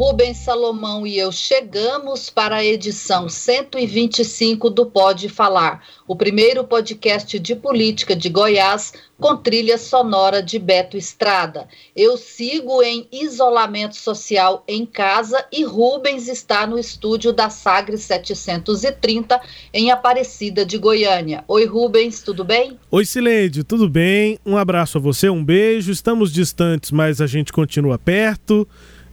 Rubens Salomão e eu chegamos para a edição 125 do Pode Falar, o primeiro podcast de política de Goiás com trilha sonora de Beto Estrada. Eu sigo em isolamento social em casa e Rubens está no estúdio da Sagres 730 em Aparecida de Goiânia. Oi, Rubens, tudo bem? Oi, Sileide, tudo bem? Um abraço a você, um beijo. Estamos distantes, mas a gente continua perto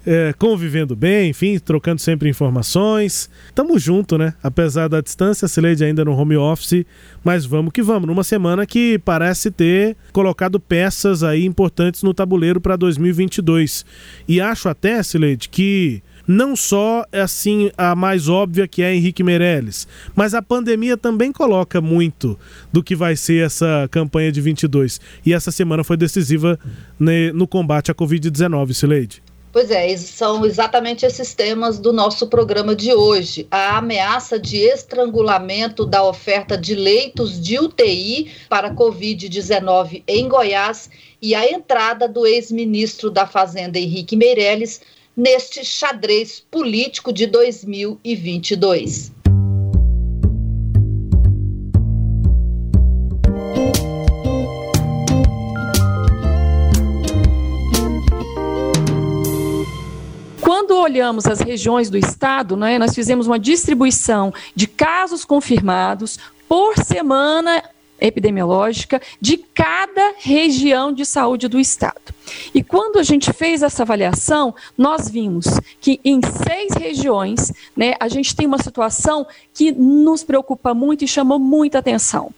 é, convivendo bem, enfim, trocando sempre informações. Tamo junto, né? Apesar da distância, Cileide ainda no home office, mas vamos que vamos. Numa semana que parece ter colocado peças aí importantes no tabuleiro para 2022. E acho até, Cileide, que não só é assim a mais óbvia que é Henrique Meirelles, mas a pandemia também coloca muito do que vai ser essa campanha de 22. E essa semana foi decisiva né, no combate à Covid-19, Cileide. Pois é, são exatamente esses temas do nosso programa de hoje. A ameaça de estrangulamento da oferta de leitos de UTI para Covid-19 em Goiás e a entrada do ex-ministro da Fazenda Henrique Meirelles neste xadrez político de 2022. Olhamos as regiões do estado, né, nós fizemos uma distribuição de casos confirmados por semana epidemiológica de cada região de saúde do estado. E quando a gente fez essa avaliação, nós vimos que em seis regiões, né, a gente tem uma situação que nos preocupa muito e chamou muita atenção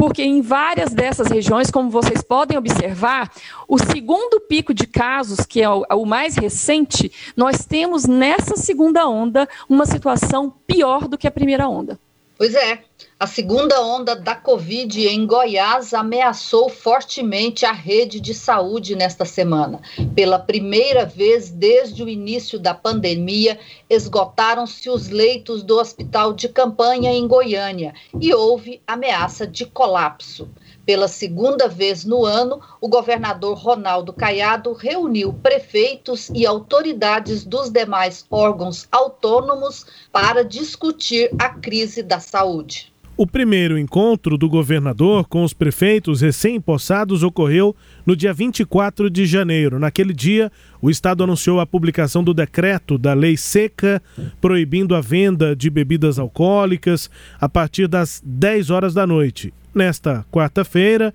porque em várias dessas regiões, como vocês podem observar, o segundo pico de casos, que é o, mais recente, nós temos nessa segunda onda uma situação pior do que a primeira onda. Pois é, a segunda onda da Covid em Goiás ameaçou fortemente a rede de saúde nesta semana. Pela primeira vez desde o início da pandemia, esgotaram-se os leitos do hospital de campanha em Goiânia e houve ameaça de colapso. Pela segunda vez no ano, o governador Ronaldo Caiado reuniu prefeitos e autoridades dos demais órgãos autônomos para discutir a crise da saúde. O primeiro encontro do governador com os prefeitos recém-impossados ocorreu no dia 24 de janeiro. Naquele dia, o Estado anunciou a publicação do decreto da Lei Seca, proibindo a venda de bebidas alcoólicas a partir das 10 horas da noite. Nesta quarta-feira,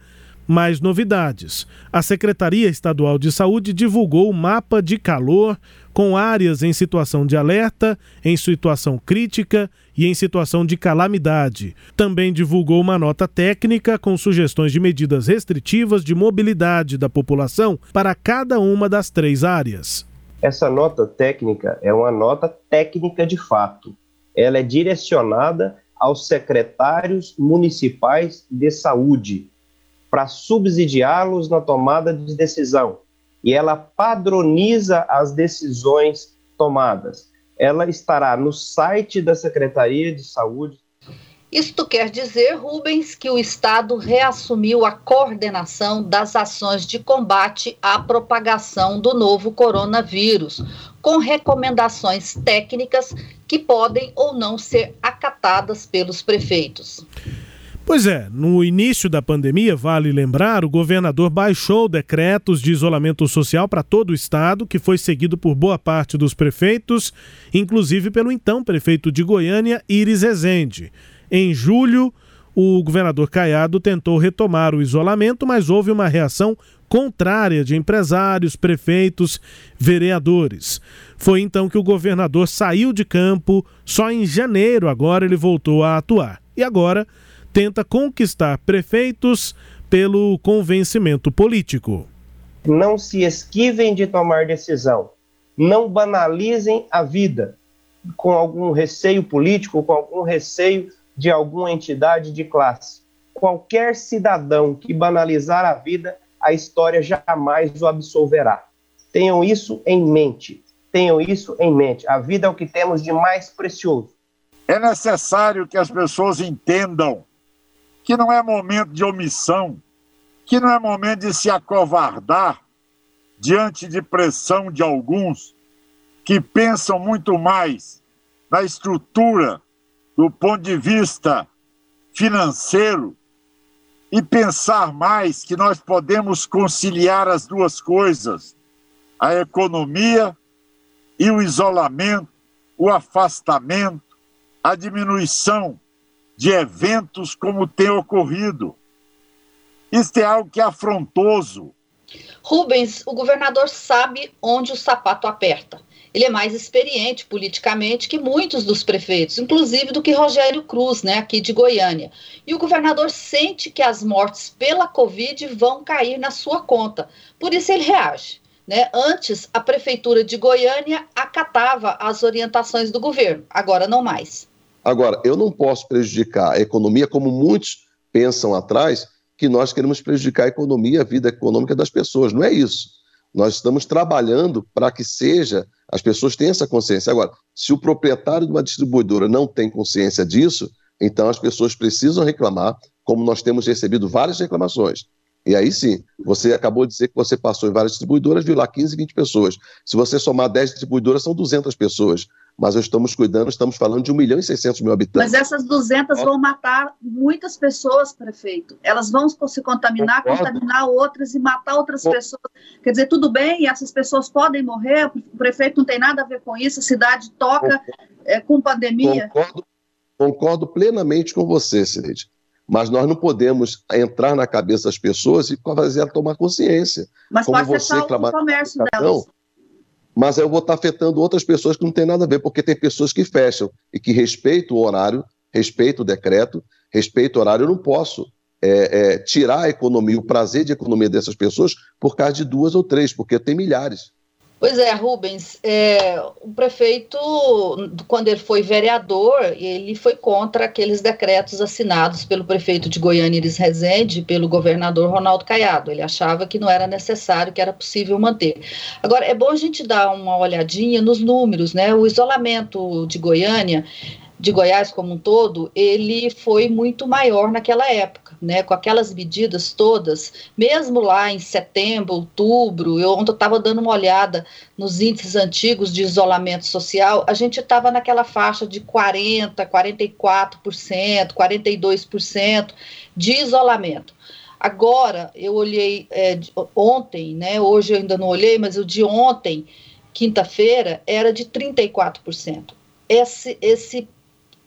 mais novidades. A Secretaria Estadual de Saúde divulgou o mapa de calor com áreas em situação de alerta, em situação crítica e em situação de calamidade. Também divulgou uma nota técnica com sugestões de medidas restritivas de mobilidade da população para cada uma das três áreas. Essa nota técnica é uma nota técnica de fato. Ela é direcionada aos secretários municipais de saúde para subsidiá-los na tomada de decisão. E ela padroniza as decisões tomadas. Ela estará no site da Secretaria de Saúde. Isto quer dizer, Rubens, que o Estado reassumiu a coordenação das ações de combate à propagação do novo coronavírus, com recomendações técnicas que podem ou não ser acatadas pelos prefeitos. Pois é, no início da pandemia, vale lembrar, o governador baixou decretos de isolamento social para todo o estado, que foi seguido por boa parte dos prefeitos, inclusive pelo então prefeito de Goiânia, Iris Rezende. Em julho, o governador Caiado tentou retomar o isolamento, mas houve uma reação contrária de empresários, prefeitos, vereadores. Foi então que o governador saiu de campo, só em janeiro agora ele voltou a atuar. E agora tenta conquistar prefeitos pelo convencimento político. Não se esquivem de tomar decisão. não banalizem a vida com algum receio político, com algum receio de alguma entidade de classe. Qualquer cidadão que banalizar a vida, a história jamais o absolverá. Tenham isso em mente. Tenham isso em mente. A vida é o que temos de mais precioso. É necessário que as pessoas entendam que não é momento de omissão, que não é momento de se acovardar diante de pressão de alguns que pensam muito mais na estrutura do ponto de vista financeiro e pensar mais que nós podemos conciliar as duas coisas, a economia e o isolamento, o afastamento, a diminuição de eventos como tem ocorrido. Isto é algo que é afrontoso. Rubens, o governador sabe onde o sapato aperta. Ele é mais experiente politicamente que muitos dos prefeitos, inclusive do que Rogério Cruz, né, aqui de Goiânia. E o governador sente que as mortes pela Covid vão cair na sua conta. Por isso ele reage. Né? Antes, a prefeitura de Goiânia acatava as orientações do governo, agora não mais. Agora, eu não posso prejudicar a economia, como muitos pensam atrás, que nós queremos prejudicar a economia, a vida econômica das pessoas. Não é isso. Nós estamos trabalhando para que seja, as pessoas tenham essa consciência. Agora, se o proprietário de uma distribuidora não tem consciência disso, então as pessoas precisam reclamar, como nós temos recebido várias reclamações. E aí sim, você acabou de dizer que você passou em várias distribuidoras, viu lá 15, 20 pessoas. Se você somar 10 distribuidoras, são 200 pessoas. Mas estamos cuidando, estamos falando de 1 milhão e 600 mil habitantes. Mas essas 200 vão matar muitas pessoas, prefeito. Elas vão se contaminar, Concordo. contaminar outras e matar outras Concordo. pessoas. Quer dizer, tudo bem, essas pessoas podem morrer, o prefeito não tem nada a ver com isso, a cidade toca é, com pandemia. Concordo, concordo plenamente com você, Cileide. Mas nós não podemos entrar na cabeça das pessoas e fazer ela tomar consciência. Mas Como pode você o comércio delas. Mas eu vou estar afetando outras pessoas que não tem nada a ver, porque tem pessoas que fecham e que respeitam o horário, respeitam o decreto, respeitam o horário. Eu não posso é, é, tirar a economia, o prazer de economia dessas pessoas por causa de duas ou três, porque tem milhares. Pois é, Rubens, é, o prefeito, quando ele foi vereador, ele foi contra aqueles decretos assinados pelo prefeito de Goiânia, Iris Rezende, e pelo governador Ronaldo Caiado. Ele achava que não era necessário, que era possível manter. Agora, é bom a gente dar uma olhadinha nos números, né? O isolamento de Goiânia de Goiás como um todo, ele foi muito maior naquela época, né? Com aquelas medidas todas, mesmo lá em setembro, outubro, eu ontem estava dando uma olhada nos índices antigos de isolamento social, a gente estava naquela faixa de 40, 44%, 42% de isolamento. Agora, eu olhei é, ontem, né? Hoje eu ainda não olhei, mas o de ontem, quinta-feira, era de 34%. Esse, esse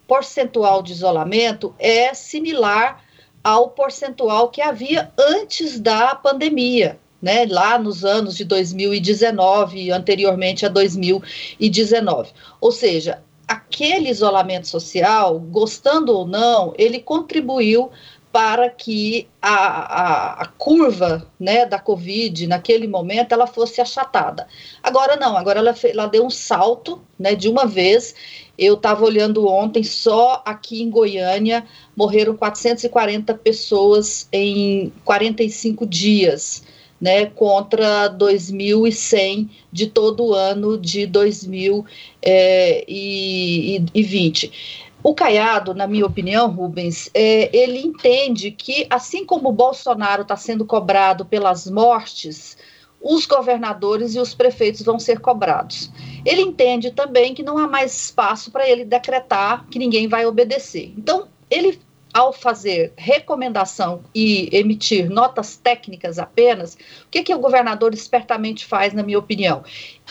percentual de isolamento é similar ao percentual que havia antes da pandemia, né, lá nos anos de 2019 anteriormente a 2019. Ou seja, aquele isolamento social, gostando ou não, ele contribuiu para que a, a, a, curva né, da Covid, naquele momento, ela fosse achatada. Agora não, agora ela, ela deu um salto né, de uma vez. Eu estava olhando ontem, só aqui em Goiânia morreram 440 pessoas em 45 dias. Né, contra 2.100 de todo o ano de 2020. O Caiado, na minha opinião, Rubens, é, ele entende que, assim como o Bolsonaro está sendo cobrado pelas mortes, os governadores e os prefeitos vão ser cobrados. Ele entende também que não há mais espaço para ele decretar que ninguém vai obedecer. Então, ele ao fazer recomendação e emitir notas técnicas apenas, o que, que o governador espertamente faz, na minha opinião?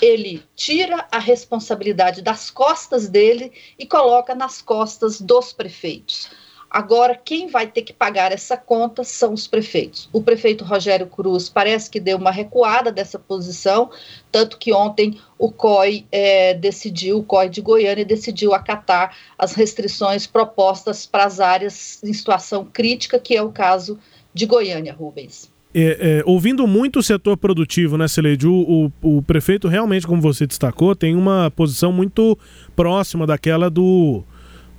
Ele tira a responsabilidade das costas dele e coloca nas costas dos prefeitos. Agora, quem vai ter que pagar essa conta são os prefeitos. O prefeito Rogério Cruz parece que deu uma recuada dessa posição, tanto que ontem o COI é, decidiu, o COI de Goiânia decidiu acatar as restrições propostas para as áreas em situação crítica, que é o caso de Goiânia, Rubens. É, é, ouvindo muito o setor produtivo, né, Celeide? O, o, o, prefeito realmente, como você destacou, tem uma posição muito próxima daquela do,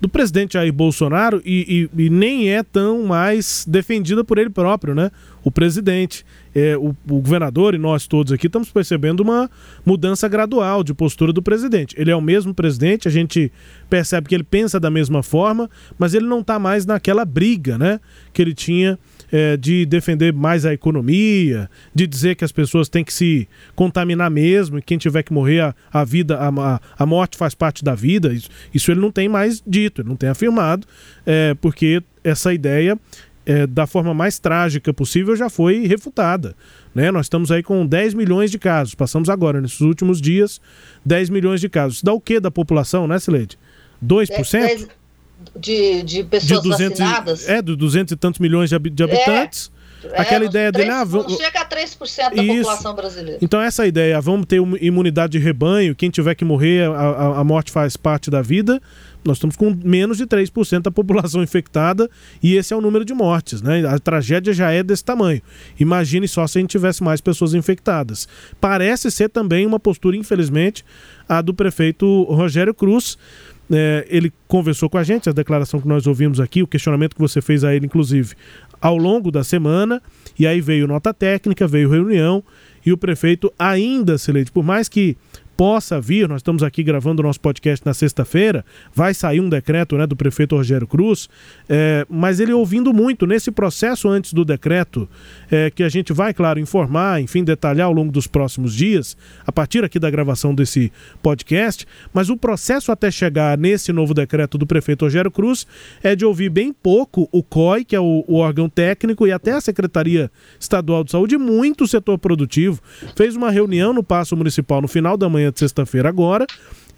do presidente Jair Bolsonaro e, e, e nem é tão mais defendida por ele próprio, né? O presidente, é, o, o, governador e nós todos aqui estamos percebendo uma mudança gradual de postura do presidente. Ele é o mesmo presidente, a gente percebe que ele pensa da mesma forma, mas ele não está mais naquela briga, né? Que ele tinha é, de defender mais a economia, de dizer que as pessoas têm que se contaminar mesmo e quem tiver que morrer, a, a vida, a, a morte faz parte da vida. Isso, isso ele não tem mais dito, ele não tem afirmado, é, porque essa ideia é, da forma mais trágica possível já foi refutada. Né? Nós estamos aí com 10 milhões de casos, passamos agora, nesses últimos dias, 10 milhões de casos. Isso dá o que da população, né, Sileide? 2%? 10, de, de pessoas de 200, vacinadas. É, de 200 e tantos milhões de, de habitantes. É, Aquela é, ideia 3, dele, ah, vamos... chega a 3% da Isso. população brasileira. Então, essa ideia, vamos ter imunidade de rebanho, quem tiver que morrer, a, a morte faz parte da vida. Nós estamos com menos de 3% da população infectada e esse é o número de mortes, né? A tragédia já é desse tamanho. Imagine só se a gente tivesse mais pessoas infectadas. Parece ser também uma postura, infelizmente, a do prefeito Rogério Cruz é, ele conversou com a gente, a declaração que nós ouvimos aqui, o questionamento que você fez a ele, inclusive, ao longo da semana, e aí veio nota técnica, veio reunião, e o prefeito ainda, Celeste, por mais que possa vir, nós estamos aqui gravando o nosso podcast na sexta-feira, vai sair um decreto né, do prefeito Rogério Cruz, é, mas ele ouvindo muito nesse processo antes do decreto, é, que a gente vai, claro, informar, enfim, detalhar ao longo dos próximos dias, a partir aqui da gravação desse podcast, mas o processo até chegar nesse novo decreto do prefeito Rogério Cruz é de ouvir bem pouco o COI, que é o, o órgão técnico, e até a Secretaria Estadual de Saúde, muito o setor produtivo. Fez uma reunião no Paço Municipal no final da manhã de sexta-feira agora,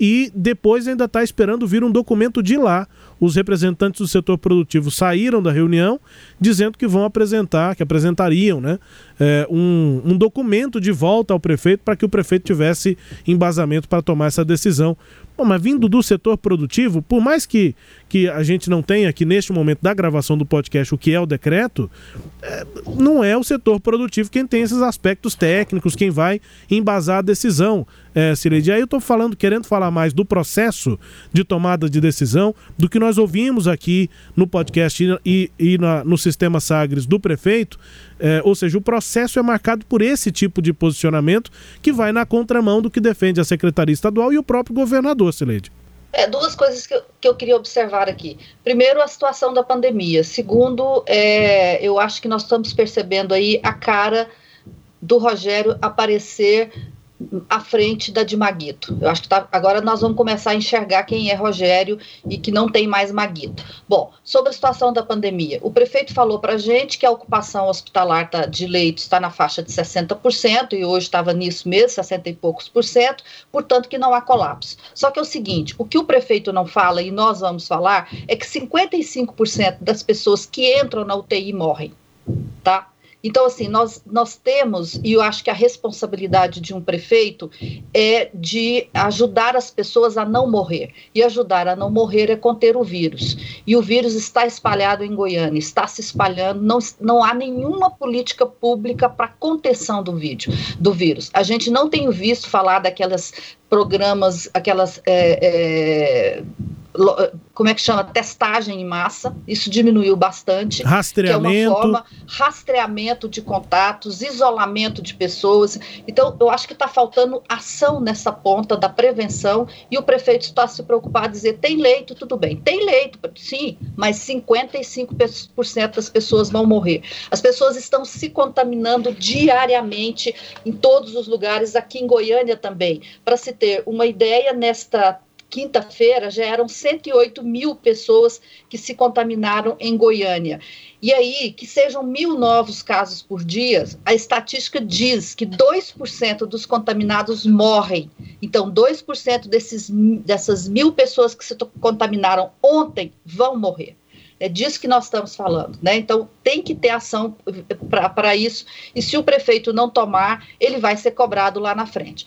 e depois ainda está esperando vir um documento de lá. Os representantes do setor produtivo saíram da reunião dizendo que vão apresentar, que apresentariam né, é, um, um documento de volta ao prefeito para que o prefeito tivesse embasamento para tomar essa decisão. Bom, mas vindo do setor produtivo, por mais que, que a gente não tenha aqui neste momento da gravação do podcast o que é o decreto, é, não é o setor produtivo quem tem esses aspectos técnicos, quem vai embasar a decisão, é, Cireide. Aí eu estou falando, querendo falar mais do processo de tomada de decisão, do que nós ouvimos aqui no podcast e, e na, no sistema Sagres do prefeito, é, ou seja, o processo é marcado por esse tipo de posicionamento que vai na contramão do que defende a Secretaria Estadual e o próprio governador, Sileide. É, duas coisas que eu, que eu queria observar aqui. Primeiro, a situação da pandemia. Segundo, é, eu acho que nós estamos percebendo aí a cara do Rogério aparecer à frente da de Maguito. Eu acho que tá, agora nós vamos começar a enxergar quem é Rogério e que não tem mais Maguito. Bom, sobre a situação da pandemia, o prefeito falou para a gente que a ocupação hospitalar tá, de leitos está na faixa de 60%, e hoje estava nisso mesmo, 60 e poucos por cento, portanto que não há colapso. Só que é o seguinte, o que o prefeito não fala, e nós vamos falar, é que 55% das pessoas que entram na UTI morrem, tá? Então, assim, nós, nós temos, e eu acho que a responsabilidade de um prefeito é de ajudar as pessoas a não morrer. E ajudar a não morrer é conter o vírus. E o vírus está espalhado em Goiânia, está se espalhando, não, não há nenhuma política pública para contenção do, vídeo, do vírus. A gente não tem visto falar daquelas programas, aquelas. É, é, como é que chama? Testagem em massa, isso diminuiu bastante. Rastreamento. Que é uma forma, rastreamento de contatos, isolamento de pessoas. Então, eu acho que está faltando ação nessa ponta da prevenção e o prefeito está se preocupado a dizer: tem leito, tudo bem. Tem leito, sim, mas 55% das pessoas vão morrer. As pessoas estão se contaminando diariamente em todos os lugares, aqui em Goiânia também. Para se ter uma ideia, nesta quinta-feira já eram 108 mil pessoas que se contaminaram em Goiânia. E aí, que sejam mil novos casos por dia, a estatística diz que 2% dos contaminados morrem. Então, 2% desses, dessas mil pessoas que se contaminaram ontem vão morrer. É disso que nós estamos falando, né? Então tem que ter ação para isso, e se o prefeito não tomar, ele vai ser cobrado lá na frente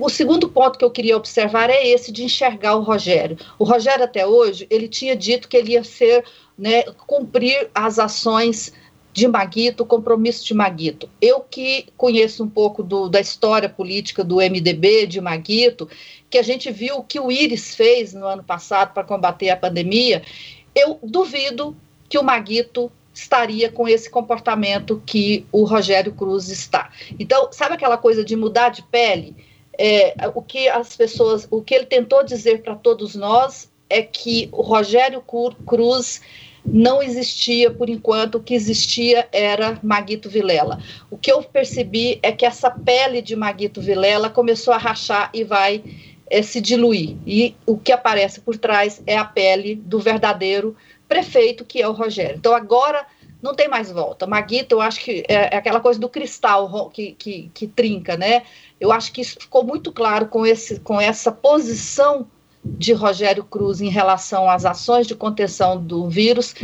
o segundo ponto que eu queria observar é esse de enxergar o Rogério. O Rogério até hoje ele tinha dito que ele ia ser, né, cumprir as ações de Maguito, o compromisso de Maguito. Eu que conheço um pouco do, da história política do MDB, de Maguito, que a gente viu o que o Íris fez no ano passado para combater a pandemia, eu duvido que o Maguito estaria com esse comportamento que o Rogério Cruz está. Então, sabe aquela coisa de mudar de pele? É, o que as pessoas, o que ele tentou dizer para todos nós é que o Rogério Cruz não existia por enquanto, o que existia era Maguito Vilela. O que eu percebi é que essa pele de Maguito Vilela começou a rachar e vai é, se diluir. E o que aparece por trás é a pele do verdadeiro prefeito, que é o Rogério. Então agora não tem mais volta. Maguito, eu acho que é, é aquela coisa do cristal que, que, que, trinca, né? Eu acho que isso ficou muito claro com, esse, com essa posição de Rogério Cruz em relação às ações de contenção do vírus,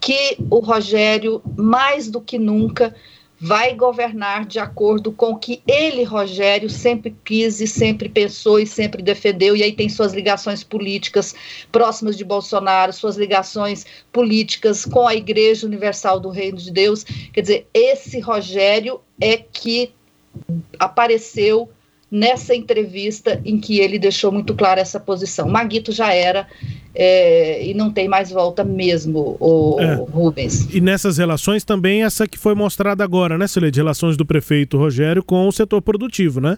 que o Rogério, mais do que nunca, vai governar de acordo com o que ele, Rogério, sempre quis e sempre pensou e sempre defendeu, e aí tem suas ligações políticas próximas de Bolsonaro, suas ligações políticas com a Igreja Universal do Reino de Deus. Quer dizer, esse Rogério é que apareceu nessa entrevista em que ele deixou muito clara essa posição. Maguito já era é, e não tem mais volta mesmo, o, é. Rubens. E nessas relações também essa que foi mostrada agora, né, Celê, de relações do prefeito Rogério com o setor produtivo, né?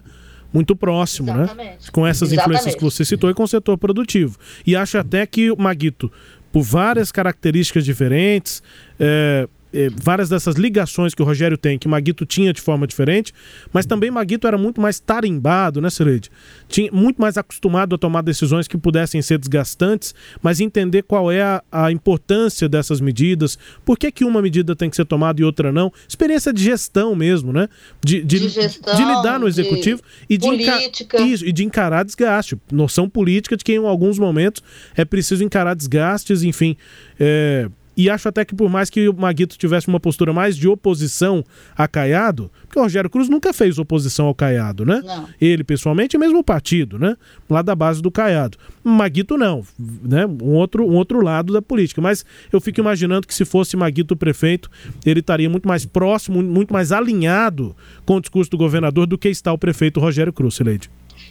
Muito próximo, né? Exatamente. né? Com essas Exatamente. influências que você citou e com o setor produtivo. E acho até que o Maguito, por várias características diferentes, é, é, várias dessas ligações que o Rogério tem, que Maguito tinha de forma diferente, mas também Maguito era muito mais tarimbado, né, Cireide? Tinha muito mais acostumado a tomar decisões que pudessem ser desgastantes, mas entender qual é a, a importância dessas medidas, por que, que uma medida tem que ser tomada e outra não. Experiência de gestão mesmo, né? De, de, de, gestão, de lidar no executivo e de, política. Isso, e de encarar desgaste. Noção política de que em alguns momentos é preciso encarar desgastes, enfim. É, e acho até que por mais que o Maguito tivesse uma postura mais de oposição a Caiado, porque o Rogério Cruz nunca fez oposição ao Caiado, né? Não. Ele pessoalmente e mesmo o partido, né? Lá da base do Caiado. Maguito não, né? Um outro, um outro lado da política. Mas eu fico imaginando que se fosse Maguito prefeito, ele estaria muito mais próximo, muito mais alinhado com o discurso do governador do que está o prefeito Rogério Cruz, Leide.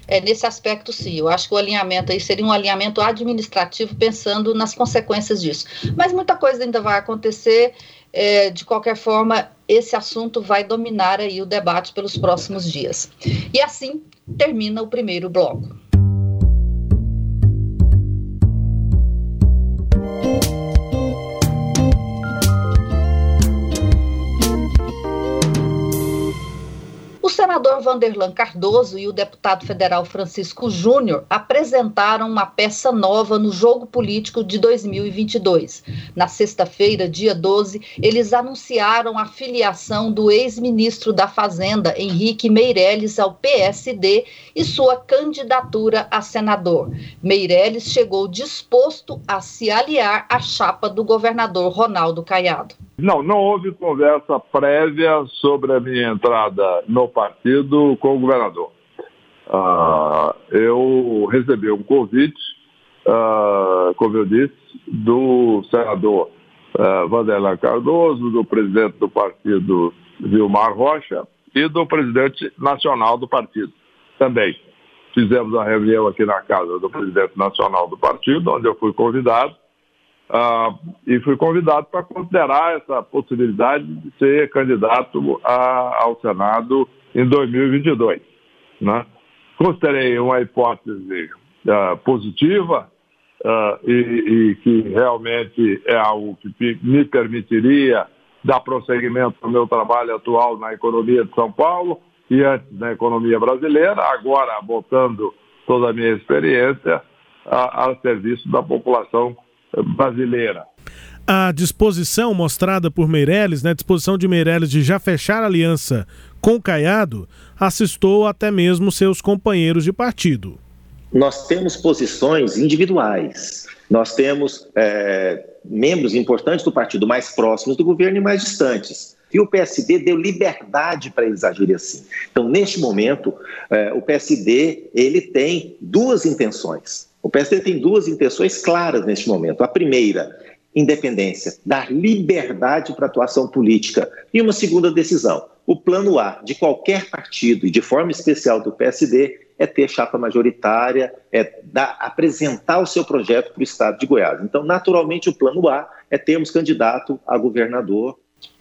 É, nesse aspecto, sim. Eu acho que o alinhamento aí seria um alinhamento administrativo, pensando nas consequências disso. Mas muita coisa ainda vai acontecer. É, de qualquer forma, esse assunto vai dominar aí o debate pelos próximos dias. E assim termina o primeiro bloco. O senador Vanderlan Cardoso e o deputado federal Francisco Júnior apresentaram uma peça nova no jogo político de 2022. Na sexta-feira, dia 12, eles anunciaram a filiação do ex-ministro da Fazenda, Henrique Meirelles, ao PSD e sua candidatura a senador. Meirelles chegou disposto a se aliar à chapa do governador Ronaldo Caiado. Não, não houve conversa prévia sobre a minha entrada no partido com o governador. Uh, eu recebi um convite, uh, como eu disse, do senador uh, Vanderlan Cardoso, do presidente do partido Vilmar Rocha e do presidente nacional do partido também. Fizemos a reunião aqui na casa do presidente nacional do partido, onde eu fui convidado Uh, e fui convidado para considerar essa possibilidade de ser candidato a, ao Senado em 2022. Né? Considerei uma hipótese uh, positiva uh, e, e, que realmente é algo que me permitiria dar prosseguimento ao meu trabalho atual na economia de São Paulo e antes na economia brasileira, agora botando toda a minha experiência a, a serviço da população brasileira. A disposição mostrada por Meirelles, né, a disposição de Meirelles de já fechar aliança com Caiado, assistou até mesmo seus companheiros de partido. Nós temos posições individuais, nós temos é, membros importantes do partido mais próximos do governo e mais distantes. E o PSD deu liberdade para eles agirem assim. Então, neste momento, é, o PSD ele tem duas intenções. O PSD tem duas intenções claras neste momento. A primeira independência, dar liberdade para atuação política. E uma segunda decisão: o plano A de qualquer partido, e de forma especial do PSD, é ter chapa majoritária, é dar, apresentar o seu projeto para o Estado de Goiás. Então, naturalmente, o plano A é termos candidato a governador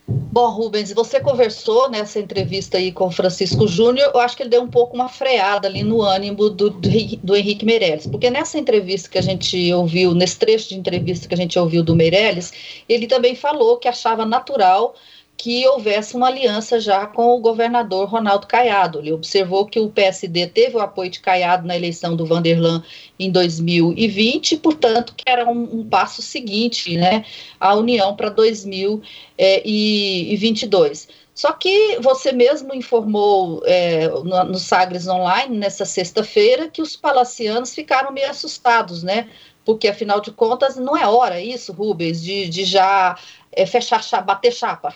Bom, Rubens, você conversou nessa entrevista aí com Francisco Júnior, eu acho que ele deu um pouco uma freada ali no ânimo do, do, do, Henrique Meirelles, porque nessa entrevista que a gente ouviu, nesse trecho de entrevista que a gente ouviu do Meirelles, ele também falou que achava natural que houvesse uma aliança já com o governador Ronaldo Caiado. Ele observou que o PSD teve o apoio de Caiado na eleição do Vanderlan em 2020, portanto, que era um, um passo seguinte, né, à união para 2022. Só que você mesmo informou é, no, no Sagres Online, nessa sexta-feira, que os palacianos ficaram meio assustados, né? Porque, afinal de contas, não é hora isso, Rubens, de, de já é, fechar, bater chapa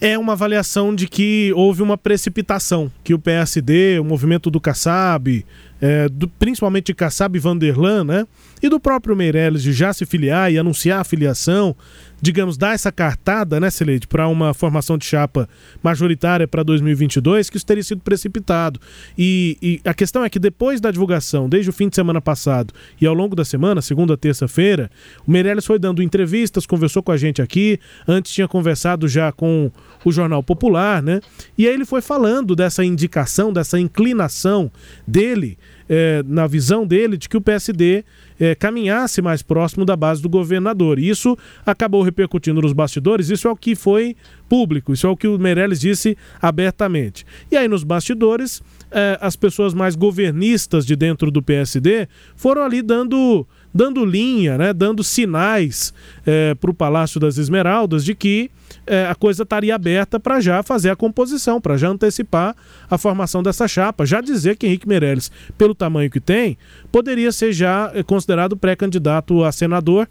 é uma avaliação de que houve uma precipitação, que o PSD, o movimento do Kassab, é, do, principalmente Kassab e Vanderlan, né? E do próprio Meirelles de já se filiar e anunciar a filiação, digamos, dar essa cartada, né, Celede, para uma formação de chapa majoritária para 2022, que isso teria sido precipitado. E, e, a questão é que depois da divulgação, desde o fim de semana passado e ao longo da semana, segunda, terça-feira, o Meirelles foi dando entrevistas, conversou com a gente aqui, antes tinha conversado já com o Jornal Popular, né? E aí ele foi falando dessa indicação, dessa inclinação dele, é, na visão dele, de que o PSD é, caminhasse mais próximo da base do governador. Isso acabou repercutindo nos bastidores, isso é o que foi público, isso é o que o Meirelles disse abertamente. E aí nos bastidores, é, as pessoas mais governistas de dentro do PSD foram ali dando dando linha, né, dando sinais é, para o Palácio das Esmeraldas de que é, a coisa estaria aberta para já fazer a composição, para já antecipar a formação dessa chapa, já dizer que Henrique Meirelles, pelo tamanho que tem, poderia ser já é, considerado pré-candidato a senador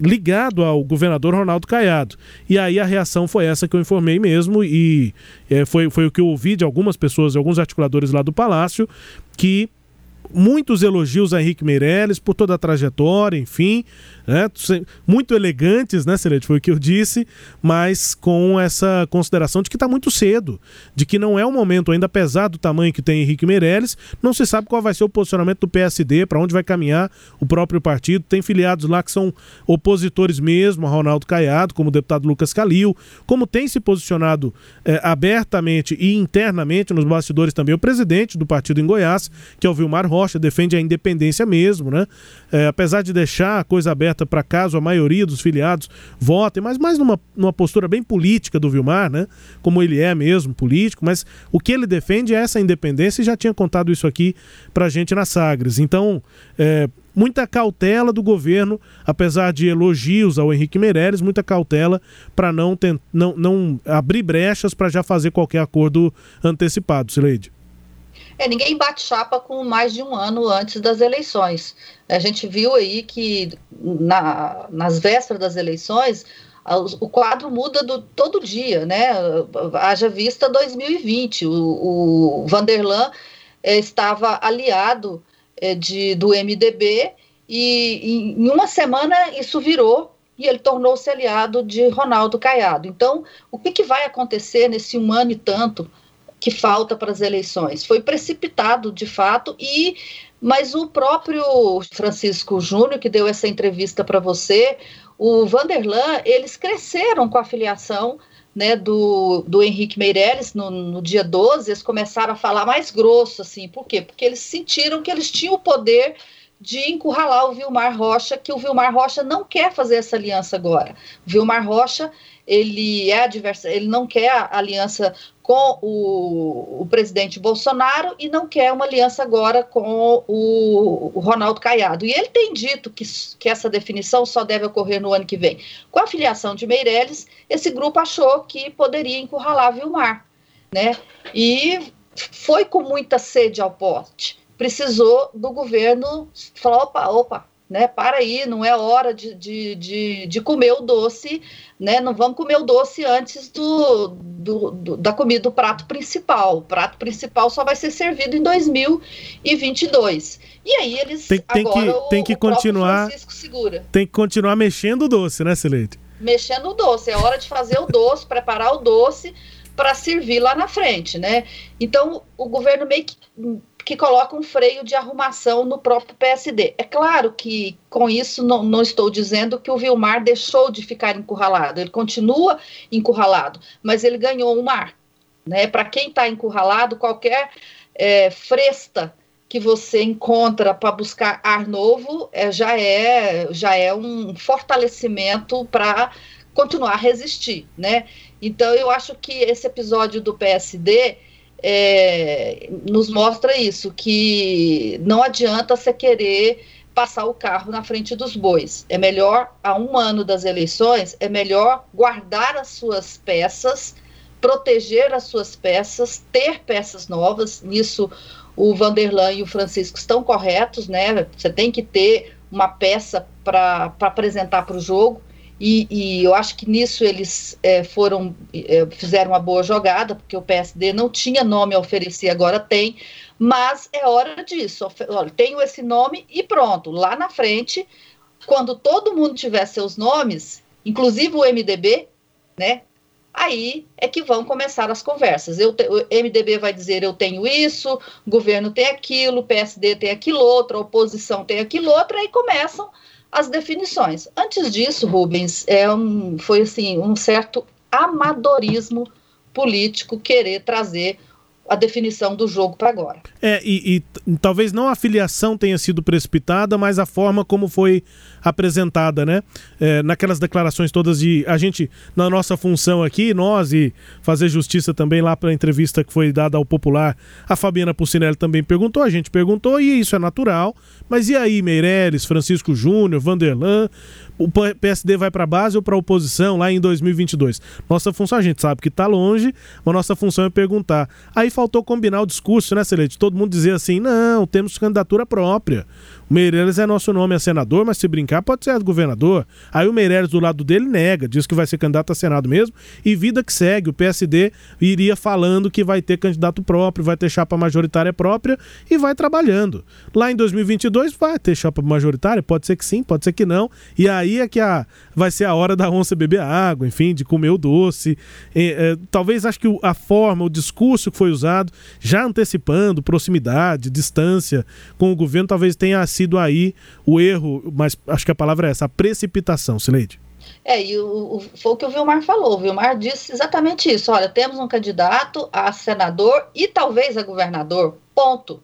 ligado ao governador Ronaldo Caiado. E aí a reação foi essa que eu informei mesmo, e é, foi, foi o que eu ouvi de algumas pessoas, de alguns articuladores lá do Palácio, que muitos elogios a Henrique Meirelles por toda a trajetória, enfim, né? muito elegantes, né, Celeste? Foi o que eu disse, mas com essa consideração de que está muito cedo, de que não é o momento, ainda apesar do tamanho que tem Henrique Meirelles, não se sabe qual vai ser o posicionamento do PSD, para onde vai caminhar o próprio partido. Tem filiados lá que são opositores mesmo a Ronaldo Caiado, como o deputado Lucas Calil, como tem se posicionado é, abertamente e internamente nos bastidores também o presidente do partido em Goiás, que é o Vilmar defende a independência mesmo, né? É, apesar de deixar a coisa aberta aberta para caso a maioria dos filiados votem, mas mais numa, numa postura bem política do Vilmar, né? Como ele é mesmo, político, mas o que ele defende é essa independência e já tinha contado isso aqui para gente na Sagres. Então, é, muita cautela do governo, apesar de elogios ao Henrique Meirelles, muita cautela para não, não, não abrir brechas para já fazer qualquer acordo antecipado, Sileide. É, ninguém bate chapa com mais de um ano antes das eleições. A gente viu aí que na, nas vésperas das eleições o quadro muda do, todo dia, né? Haja vista 2020. O, o Vanderlan é, estava aliado é, de, do MDB e em uma semana isso virou e ele tornou-se aliado de Ronaldo Caiado. Então, o que, que vai acontecer nesse um ano e tanto que falta para as eleições. Foi precipitado, de fato, e mas o próprio Francisco Júnior, que deu essa entrevista para você, o Vanderlan, eles cresceram com a filiação né, do, do Henrique Meirelles no, no dia 12, eles começaram a falar mais grosso, assim, por quê? Porque eles sentiram que eles tinham o poder de encurralar o Vilmar Rocha, que o Vilmar Rocha não quer fazer essa aliança agora. O Vilmar Rocha, ele é adversa, ele não quer a aliança com o, o, presidente Bolsonaro e não quer uma aliança agora com o, o, Ronaldo Caiado. E ele tem dito que, que essa definição só deve ocorrer no ano que vem. Com a filiação de Meirelles, esse grupo achou que poderia encurralar Vilmar, né? E foi com muita sede ao pote. Precisou do governo falar: opa, opa, né? Para aí, não é hora de, de, de, de, comer o doce, né? Não vamos comer o doce antes do, do, do, da comida do prato principal. O prato principal só vai ser servido em 2022. E aí eles tem, tem agora que, tem que o continuar Tem que continuar mexendo o doce, né, Celeste? Mexendo o doce, é hora de fazer o doce, preparar o doce para servir lá na frente, né? Então, o governo meio que que coloca um freio de arrumação no próprio PSD. É claro que com isso não, não, estou dizendo que o Vilmar deixou de ficar encurralado, ele continua encurralado, mas ele ganhou um mar. Né? Para quem está encurralado, qualquer é, fresta que você encontra para buscar ar novo é, já, é, já é um fortalecimento para continuar a resistir. Né? Então, eu acho que esse episódio do PSD é, nos mostra isso, que não adianta você querer passar o carro na frente dos bois. É melhor, há um ano das eleições, é melhor guardar as suas peças, proteger as suas peças, ter peças novas. Nisso, o Vanderlan e o Francisco estão corretos, né? Você tem que ter uma peça para apresentar para o jogo. E, e, eu acho que nisso eles é, foram é, fizeram uma boa jogada, porque o PSD não tinha nome a oferecer, agora tem, mas é hora disso. Olha, tenho esse nome e pronto. Lá na frente, quando todo mundo tiver seus nomes, inclusive o MDB, né? Aí é que vão começar as conversas. Eu o MDB vai dizer eu tenho isso, o governo tem aquilo, o PSD tem aquilo outro, a oposição tem aquilo outro, aí começam as definições. Antes disso, Rubens, é um, foi assim um certo amadorismo político querer trazer a definição do jogo para agora. É, e, e, talvez não a filiação tenha sido precipitada, mas a forma como foi apresentada, né? É, naquelas declarações todas de a gente, na nossa função aqui, nós e fazer justiça também lá para a entrevista que foi dada ao Popular, a Fabiana Pucinelli também perguntou, a gente perguntou, e isso é natural, mas e aí, Meireles, Francisco Júnior, Vanderlan, o PSD vai para a base ou para a oposição lá em 2022? Nossa função, a gente sabe que está longe, mas nossa função é perguntar. Aí faltou combinar o discurso, né, Celeste? Todo mundo dizer assim, não, temos candidatura própria. O Meirelles é nosso nome a senador, mas se brincar pode ser governador. Aí o Meirelles do lado dele nega, diz que vai ser candidato a senado mesmo. E vida que segue, o PSD iria falando que vai ter candidato próprio, vai ter chapa majoritária própria e vai trabalhando. Lá em 2022 vai ter chapa majoritária, pode ser que sim, pode ser que não. E aí é que a, vai ser a hora da onça beber água, enfim, de comer o doce. é, talvez acho que a forma, o discurso que foi usado, já antecipando proximidade, distância com o governo, talvez tenha sido aí o erro, mas acho que a palavra é essa, a precipitação, Sileide. É, e o, o, foi o que o Vilmar falou. O Vilmar disse exatamente isso. Olha, temos um candidato a senador e talvez a governador. Ponto.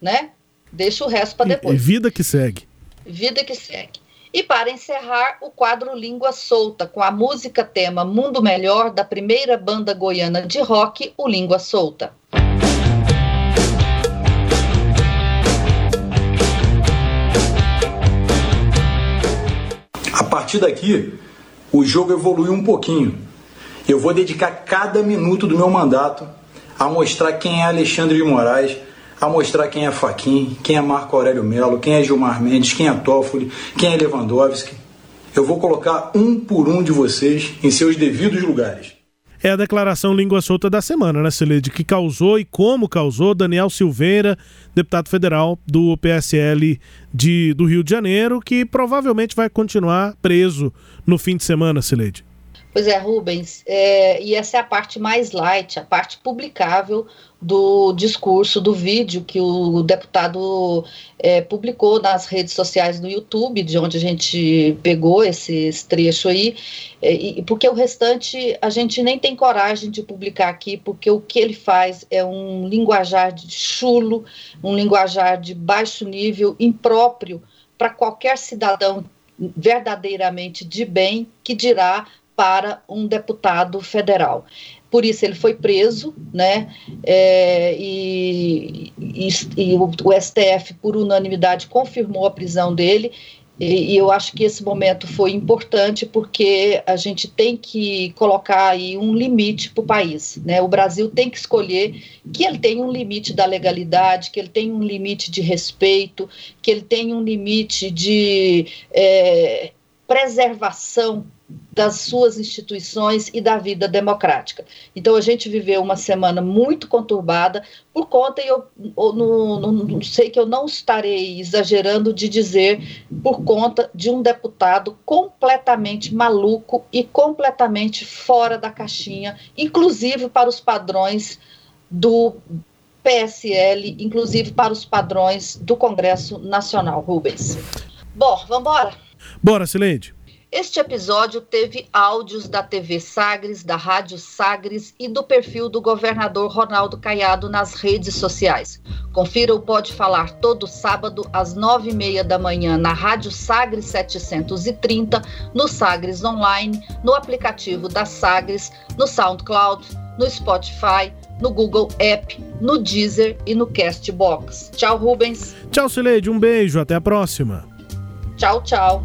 Né? Deixa o resto para depois. E, vida que segue. Vida que segue. E para encerrar, o quadro Língua Solta, com a música tema Mundo Melhor da primeira banda goiana de rock, o Língua Solta. A partir daqui, o jogo evoluiu um pouquinho. Eu vou dedicar cada minuto do meu mandato a mostrar quem é Alexandre de Moraes, a mostrar quem é Faquin, quem é Marco Aurélio Melo, quem é Gilmar Mendes, quem é Toffoli, quem é Lewandowski. Eu vou colocar um por um de vocês em seus devidos lugares é a declaração língua solta da semana, né, Celede? Que causou e como causou Daniel Silveira, deputado federal do PSL de, do Rio de Janeiro, que provavelmente vai continuar preso no fim de semana, Celede. Pois é, Rubens, é, e essa é a parte mais light, a parte publicável do discurso, do vídeo que o deputado é, publicou nas redes sociais do YouTube, de onde a gente pegou esses trecho aí, é, e, porque o restante a gente nem tem coragem de publicar aqui, porque o que ele faz é um linguajar de chulo, um linguajar de baixo nível, impróprio para qualquer cidadão verdadeiramente de bem que dirá para um deputado federal por isso ele foi preso, né? É, e, e, e o, o, STF, por unanimidade, confirmou a prisão dele. E, eu acho que esse momento foi importante porque a gente tem que colocar aí um limite para o país. Né? O Brasil tem que escolher que ele tem um limite da legalidade, que ele tem um limite de respeito, que ele tem um limite de é, preservação das suas instituições e da vida democrática. Então a gente viveu uma semana muito conturbada por conta, e eu, eu não, não, não, sei que eu não estarei exagerando de dizer, por conta de um deputado completamente maluco e completamente fora da caixinha, inclusive para os padrões do PSL, inclusive para os padrões do Congresso Nacional, Rubens. Bom, vamos embora? Bora, Sileide. Este episódio teve áudios da TV Sagres, da Rádio Sagres e do perfil do governador Ronaldo Caiado nas redes sociais. Confira o Pode Falar todo sábado às nove e meia da manhã na Rádio Sagres 730, no Sagres Online, no aplicativo da Sagres, no SoundCloud, no Spotify, no Google App, no Deezer e no Castbox. Tchau, Rubens. Tchau, Sileide. Um beijo. Até a próxima. Tchau, tchau.